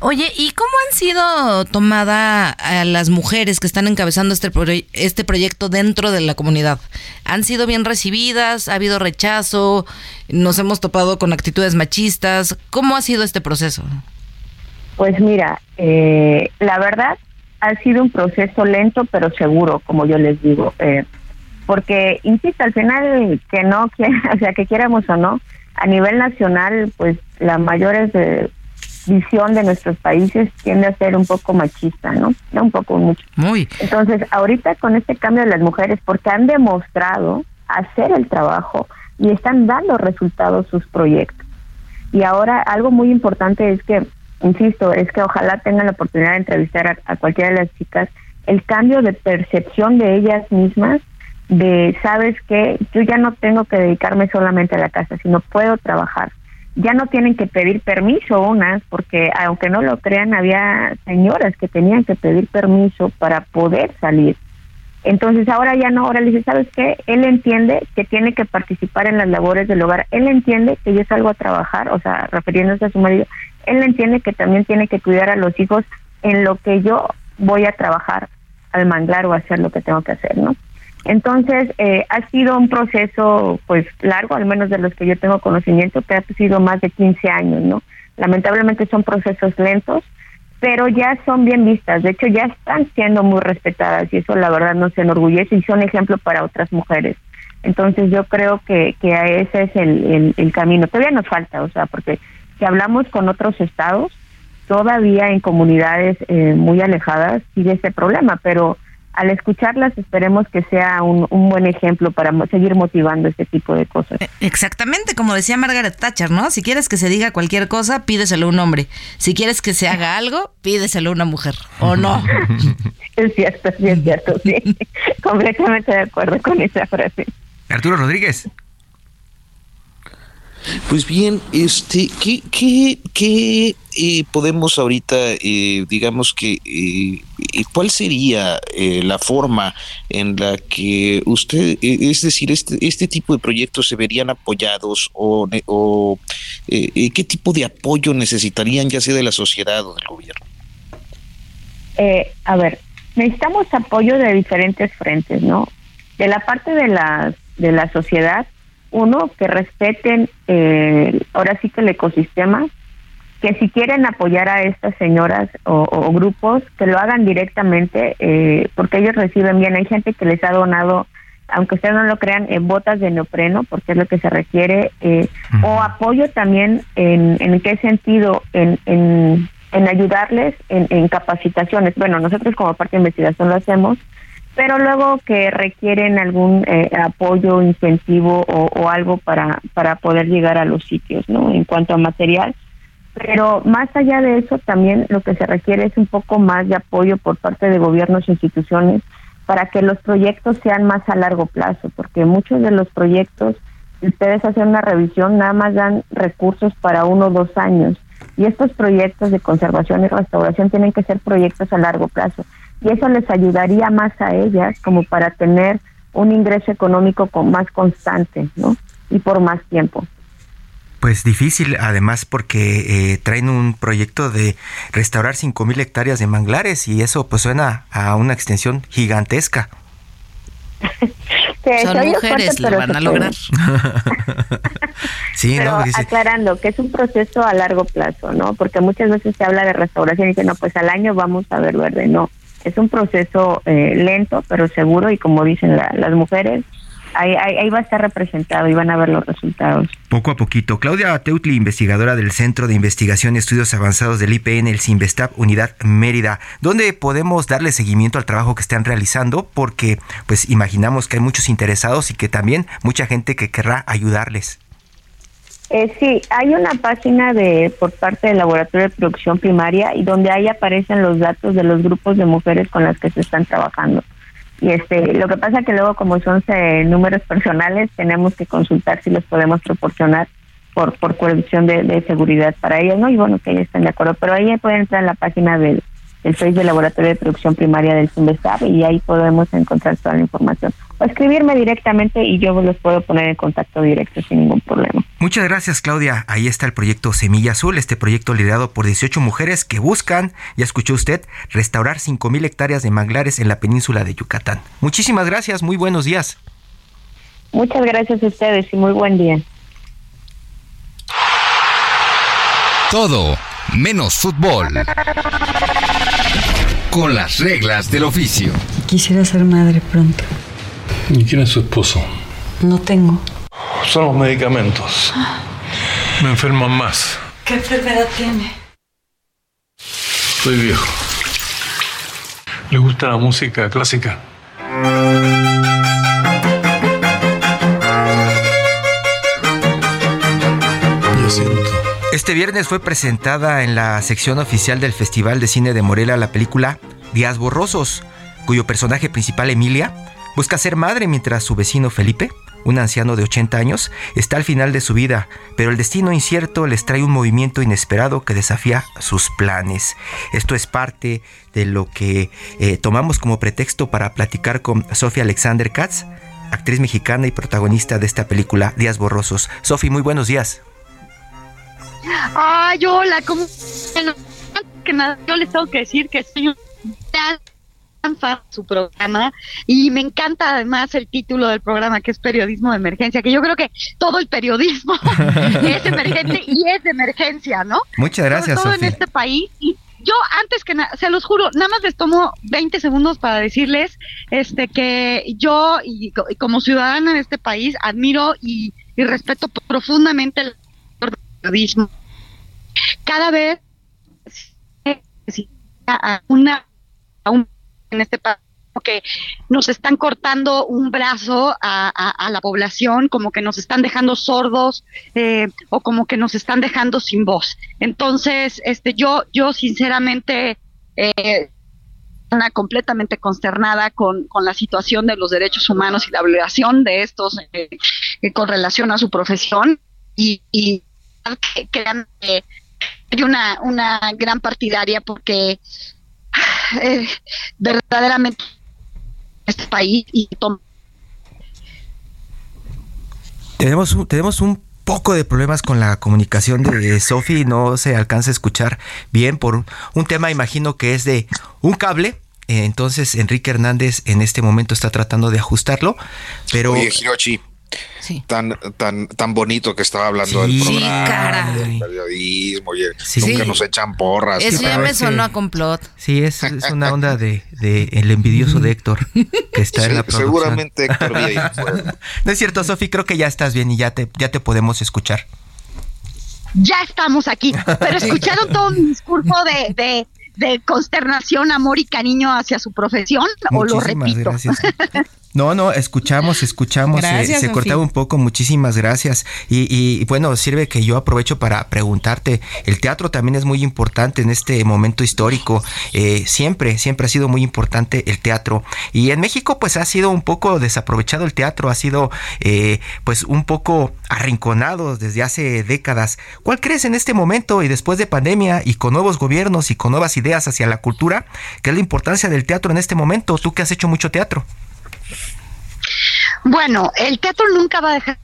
Oye, ¿y cómo han sido tomadas a las mujeres que están encabezando este, este proyecto dentro de la comunidad? ¿Han sido bien recibidas? ¿Ha habido rechazo? ¿Nos hemos topado con actitudes machistas? ¿Cómo ha sido este proceso? Pues mira, eh, la verdad ha sido un proceso lento pero seguro, como yo les digo, eh, porque, insisto, al final que no, *laughs* que, o sea, que quieramos o no, a nivel nacional, pues la mayor es de visión de nuestros países tiende a ser un poco machista, ¿no? Un poco mucho. Muy. Entonces, ahorita con este cambio de las mujeres, porque han demostrado hacer el trabajo y están dando resultados sus proyectos. Y ahora algo muy importante es que, insisto, es que ojalá tengan la oportunidad de entrevistar a, cualquiera de las chicas, el cambio de percepción de ellas mismas, de, sabes que yo ya no tengo que dedicarme solamente a la casa, sino puedo trabajar ya no tienen que pedir permiso unas, porque aunque no lo crean, había señoras que tenían que pedir permiso para poder salir. Entonces ahora ya no, ahora le dice, ¿sabes qué? Él entiende que tiene que participar en las labores del hogar, él entiende que yo salgo a trabajar, o sea, refiriéndose a su marido, él entiende que también tiene que cuidar a los hijos en lo que yo voy a trabajar al manglar o hacer lo que tengo que hacer, ¿no? Entonces, eh, ha sido un proceso, pues, largo, al menos de los que yo tengo conocimiento, que ha sido más de 15 años, ¿no? Lamentablemente son procesos lentos, pero ya son bien vistas, de hecho ya están siendo muy respetadas y eso la verdad nos enorgullece y son ejemplo para otras mujeres. Entonces yo creo que, que ese es el, el, camino. Todavía nos falta, o sea, porque si hablamos con otros estados, todavía en comunidades eh, muy alejadas sigue ese problema, pero al escucharlas esperemos que sea un, buen ejemplo para seguir motivando este tipo de cosas. Eh, exactamente, como decía Margaret Thatcher, ¿no? Si quieres que se diga cualquier cosa, pídeselo a un hombre. Si quieres que se haga algo, pídeselo a una mujer, ¿o no? *laughs* es cierto, es cierto, sí. *laughs* Completamente de acuerdo con esa frase. Arturo Rodríguez. Pues bien, este, ¿qué, qué, qué eh, podemos ahorita, eh, digamos que, eh, cuál sería la forma en la que usted, es decir, este, este tipo de proyectos se verían apoyados o, o qué tipo de apoyo necesitarían ya sea de la sociedad o del gobierno? a ver, necesitamos apoyo de diferentes frentes, ¿no? De la parte de la, de la sociedad, uno, que respeten eh, ahora sí que el ecosistema, que si quieren apoyar a estas señoras o, grupos, que lo hagan directamente, eh, porque ellos reciben bien. Hay gente que les ha donado, aunque ustedes no lo crean, en botas de neopreno, porque es lo que se requiere, eh, o apoyo también en, en qué sentido, en, en, en ayudarles en, en capacitaciones. Bueno, nosotros como parte de investigación lo hacemos, pero luego que requieren algún eh, apoyo, incentivo o, algo para, para poder llegar a los sitios, ¿no? En cuanto a material. Pero más allá de eso, también lo que se requiere es un poco más de apoyo por parte de gobiernos e instituciones para que los proyectos sean más a largo plazo, porque muchos de los proyectos, si ustedes hacen una revisión, nada más dan recursos para uno o dos años. Y estos proyectos de conservación y restauración tienen que ser proyectos a largo plazo y eso les ayudaría más a ellas como para tener un ingreso económico con más constante, ¿no? Y por más tiempo. Pues difícil, además, porque eh, traen un proyecto de restaurar 5.000 hectáreas de manglares y eso pues suena a una extensión gigantesca. *laughs* Son mujeres, lo van a lograr. *laughs* sí, pero aclarando que es un proceso a largo plazo, ¿no? Porque muchas veces se habla de restauración y dicen, no, pues al año vamos a ver verde. No, es un proceso eh, lento, pero seguro y como dicen las mujeres, Ahí, ahí, va a estar representado y van a ver los resultados. Poco a poquito. Claudia Teutli, investigadora del Centro de Investigación y Estudios Avanzados del IPN, el CINVESTAP, Unidad Mérida. ¿Dónde podemos darle seguimiento al trabajo que están realizando? Porque pues imaginamos que hay muchos interesados y que también mucha gente que querrá ayudarles. Eh, sí, hay una página de por parte del Laboratorio de Producción Primaria y donde ahí aparecen los datos de los grupos de mujeres con las que se están trabajando. Y este, lo que pasa que luego como son eh, números personales tenemos que consultar si los podemos proporcionar por por cuestión de, de, seguridad para ellos, ¿no? Y bueno, que ellos estén de acuerdo. Pero ahí pueden entrar en la página del el Facebook del Laboratorio de Producción Primaria del CIMBESTAB y ahí podemos encontrar toda la información. O escribirme directamente y yo los puedo poner en contacto directo sin ningún problema. Muchas gracias Claudia. Ahí está el proyecto Semilla Azul, este proyecto liderado por 18 mujeres que buscan, ya escuchó usted, restaurar 5.000 hectáreas de manglares en la península de Yucatán. Muchísimas gracias, muy buenos días. Muchas gracias a ustedes y muy buen día. Todo menos fútbol. Con las reglas del oficio. Quisiera ser madre pronto. ¿Y quién es su esposo? No tengo. Son los medicamentos. Me enferman más. ¿Qué enfermedad tiene? Soy viejo. ¿Le gusta la música clásica? Este viernes fue presentada en la sección oficial del Festival de Cine de Morelia la película Días Borrosos, cuyo personaje principal Emilia busca ser madre mientras su vecino Felipe un anciano de 80 años, está al final de su vida, pero el destino incierto les trae un movimiento inesperado que desafía sus planes. Esto es parte de lo que eh, tomamos como pretexto para platicar con Sofía Alexander Katz, actriz mexicana y protagonista de esta película Días Borrosos. Sofía, muy buenos días. Ay, hola, ¿cómo? Que nada, yo les tengo que decir que soy un su programa y me encanta además el título del programa que es periodismo de emergencia, que yo creo que todo el periodismo *laughs* es emergente y es de emergencia, ¿no? Muchas gracias. todo en este país y yo antes que nada, se los juro, nada más les tomo 20 segundos para decirles este que yo y, como ciudadana en este país admiro y, respeto profundamente el periodismo. Cada vez a una a un en este país que nos están cortando un brazo a, la población, como que nos están dejando sordos eh, o como que nos están dejando sin voz. Entonces, este, yo, yo sinceramente, eh, completamente consternada con, con, la situación de los derechos humanos y la obligación de estos eh, con relación a su profesión y, y que, hay una, una gran partidaria porque *sighs* eh, verdaderamente este país y tenemos un, tenemos un poco de problemas con la comunicación de Sofi no se alcanza a escuchar bien por un, tema imagino que es de un cable. Eh, entonces Enrique Hernández en este momento está tratando de ajustarlo pero Oye, Hirochi, tan, tan, tan bonito que estaba hablando del programa, del periodismo, y nunca nos echan porras. Eso ya me sonó a complot. Sí, es, es una onda de, de, el envidioso de Héctor que está en la producción. Seguramente Héctor *laughs* No es cierto, Sofi, creo que ya estás bien y ya te, ya te podemos escuchar. Ya estamos aquí, pero escucharon todo mi discurso de, de de consternación, amor y cariño hacia su profesión, o lo repito. *laughs* No, no, escuchamos, escuchamos, se cortaba un poco, muchísimas gracias. Y, bueno, sirve que yo aprovecho para preguntarte, el teatro también es muy importante en este momento histórico, eh, siempre, siempre ha sido muy importante el teatro. Y en México pues ha sido un poco desaprovechado el teatro, ha sido eh, pues un poco arrinconado desde hace décadas. ¿Cuál crees en este momento y después de pandemia y con nuevos gobiernos y con nuevas ideas hacia la cultura, qué es la importancia del teatro en este momento? Tú que has hecho mucho teatro. Bueno, el teatro nunca va a dejar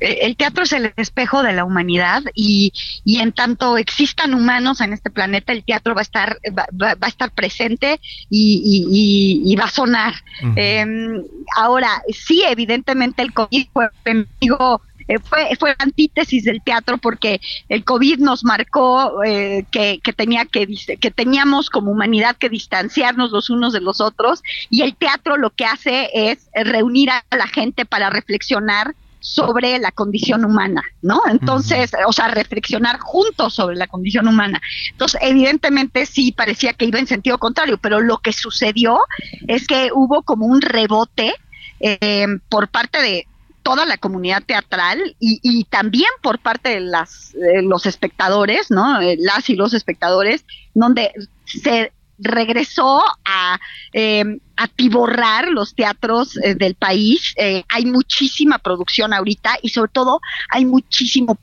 el teatro es el espejo de la humanidad y, y en tanto existan humanos en este planeta, el teatro va a estar, va, a estar presente y, va a sonar. Em, ahora, sí, evidentemente el COVID fue enemigo eh, fue, fue antítesis del teatro porque el COVID nos marcó eh, que, que, tenía que, que teníamos como humanidad que distanciarnos los unos de los otros y el teatro lo que hace es reunir a la gente para reflexionar sobre la condición humana, ¿no? Entonces, o sea, reflexionar juntos sobre la condición humana. Entonces, evidentemente sí parecía que iba en sentido contrario, pero lo que sucedió es que hubo como un rebote eh, por parte de, toda la comunidad teatral y, también por parte de las los espectadores, ¿no? Eh, las y los espectadores, donde se regresó a eh, atiborrar los teatros eh, del país. Eh, hay muchísima producción ahorita y sobre todo hay muchísimo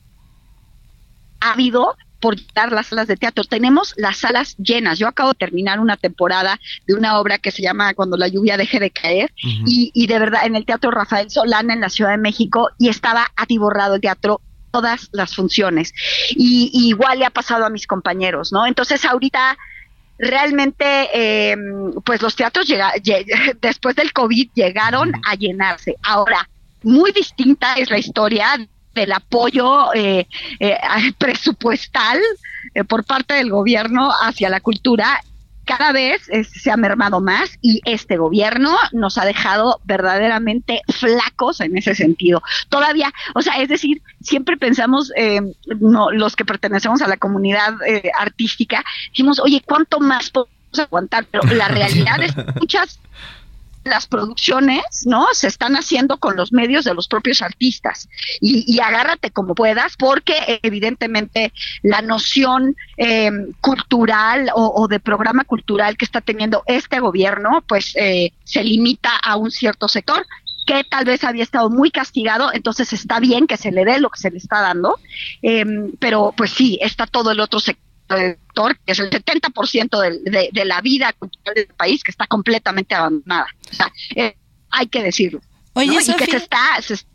habido por dar las salas de teatro. Tenemos las salas llenas. Yo acabo de terminar una temporada de una obra que se llama Cuando la lluvia deje de caer y, y, de verdad en el Teatro Rafael Solana en la Ciudad de México y estaba atiborrado el teatro todas las funciones. Y, igual le ha pasado a mis compañeros, ¿no? Entonces ahorita realmente eh, pues los teatros llega, *laughs* después del COVID llegaron a llenarse. Ahora, muy distinta es la historia del apoyo eh, eh, *laughs* presupuestal eh, por parte del gobierno hacia la cultura cada vez se ha mermado más y este gobierno nos ha dejado verdaderamente flacos en ese sentido. Todavía, o sea, es decir, siempre pensamos, no, los que pertenecemos a la comunidad artística, decimos, oye, ¿cuánto más podemos aguantar? Pero la *laughs* realidad es que muchas las producciones, ¿no? Se están haciendo con los medios de los propios artistas. Y, agárrate como puedas, porque evidentemente la noción em, cultural o, de programa cultural que está teniendo este gobierno, pues eh, se limita a un cierto sector que tal vez había estado muy castigado, entonces está bien que se le dé lo que se le está dando, em, pero pues sí, está todo el otro sector que es el 70% de, de, de la vida cultural del país, que está completamente abandonada. O sea, eh, hay que decirlo. Oye, ¿no? y que se está, se está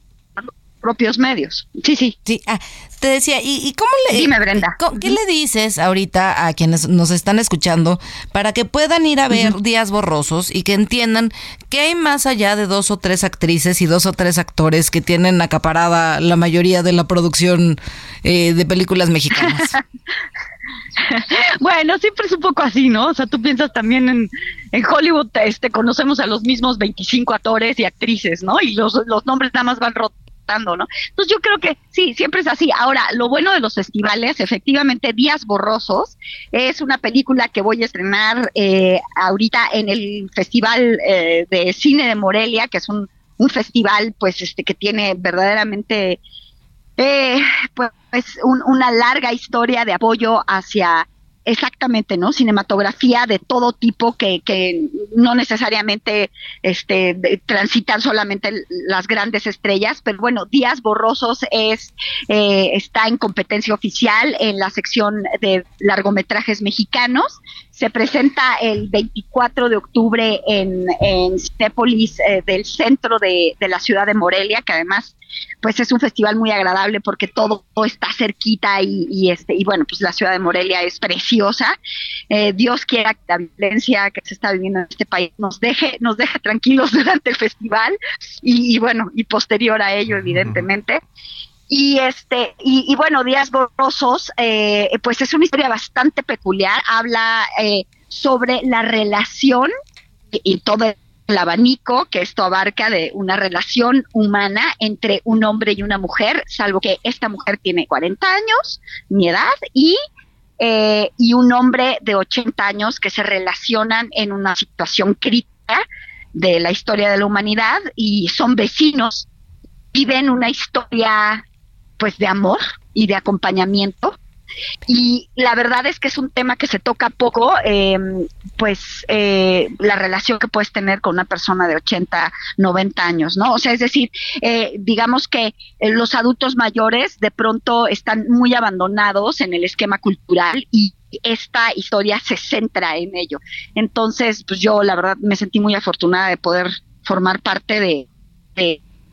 propios medios. Sí, sí. Sí, ah, te decía, ¿y, y cómo le... Dime, Brenda. ¿Qué le dices ahorita a quienes nos están escuchando para que puedan ir a ver Días Borrosos y que entiendan que hay más allá de dos o tres actrices y dos o tres actores que tienen acaparada la mayoría de la producción eh, de películas mexicanas? *laughs* bueno, siempre es un poco así, ¿no? O sea, tú piensas también en, en Hollywood, este, conocemos a los mismos 25 actores y actrices, ¿no? Y los, los nombres nada más van rotando. ¿No? Entonces yo creo que sí, siempre es así. Ahora, lo bueno de los festivales, efectivamente, Días Borrosos es una película que voy a estrenar eh, ahorita en el Festival eh, de Cine de Morelia, que es un, un festival, pues, este, que tiene verdaderamente, eh, pues, un, una larga historia de apoyo hacia Exactamente, ¿no? Cinematografía de todo tipo que, que no necesariamente este, transitan solamente las grandes estrellas, pero bueno, Días Borrosos es, eh, está en competencia oficial en la sección de largometrajes mexicanos. Se presenta el 24 de octubre en, en Cinépolis eh, del centro de, de la ciudad de Morelia, que además pues es un festival muy agradable porque todo, está cerquita y, y, este y bueno pues la ciudad de Morelia es preciosa. Eh, Dios quiera que la violencia que se está viviendo en este país nos deje nos deje tranquilos *laughs* durante el festival y, y bueno y posterior a ello evidentemente y este y, y bueno días borrosos eh, pues es una historia bastante peculiar. Habla eh, sobre la relación y, todo el abanico que esto abarca de una relación humana entre un hombre y una mujer, salvo que esta mujer tiene 40 años, mi edad, y, eh, y un hombre de 80 años que se relacionan en una situación crítica de la historia de la humanidad y son vecinos, viven una historia pues de amor y de acompañamiento y la verdad es que es un tema que se toca poco, eh, pues eh, la relación que puedes tener con una persona de 80, 90 años, ¿no? O sea, es decir, eh, digamos que eh, los adultos mayores de pronto están muy abandonados en el esquema cultural y esta historia se centra en ello. Entonces, pues yo la verdad me sentí muy afortunada de poder formar parte de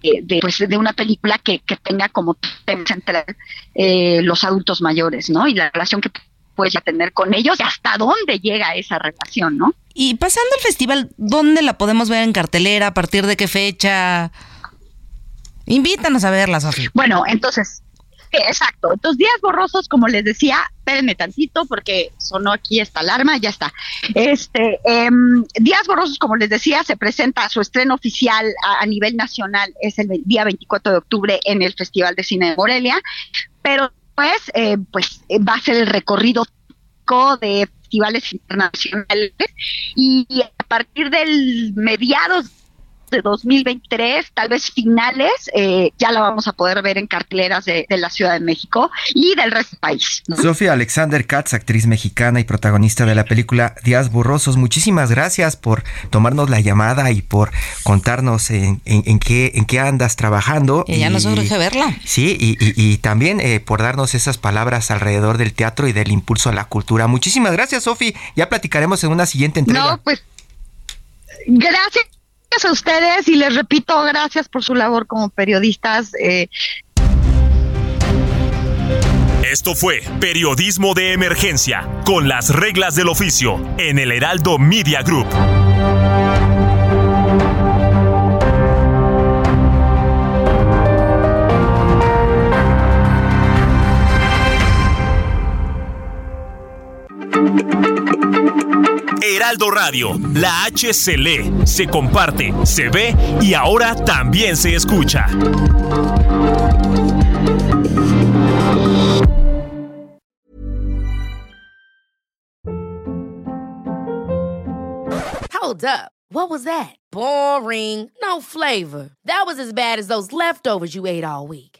de, pues, de una película que, que tenga como tema central eh, los adultos mayores, ¿no? Y la relación que puedes ya tener con ellos y hasta dónde llega esa relación, ¿no? Y pasando al festival, ¿dónde la podemos ver en cartelera? ¿A partir de qué fecha? Invítanos a verla, Sofía. Bueno, entonces, exacto. Entonces, días borrosos, como les decía, espérenme tantito porque sonó aquí esta alarma, ya está. Este, eh, Días Borrosos, como les decía, se presenta su estreno oficial a, a, nivel nacional, es el día 24 de octubre en el Festival de Cine de Morelia, pero pues, eh, pues va a ser el recorrido de festivales internacionales y a partir del mediados de 2023, tal vez finales, eh, ya la vamos a poder ver en carteleras de, de, la Ciudad de México y del resto del país. ¿no? Sofía Alexander Katz, actriz mexicana y protagonista de la película Días Borrosos, muchísimas gracias por tomarnos la llamada y por contarnos en, en, en qué, en qué andas trabajando. Y ya y, nos urge verla. Sí, y, y, y también eh, por darnos esas palabras alrededor del teatro y del impulso a la cultura. Muchísimas gracias, Sofía. Ya platicaremos en una siguiente entrega. No, pues gracias gracias a ustedes y les repito, gracias por su labor como periodistas. Eh. Esto fue Periodismo de Emergencia, con las reglas del oficio, en el Heraldo Media Group. Heraldo Radio, la H se lee, se comparte, se ve y ahora también se escucha. Hold up. What was that? Boring. No flavor. That was as bad as those leftovers you ate all week.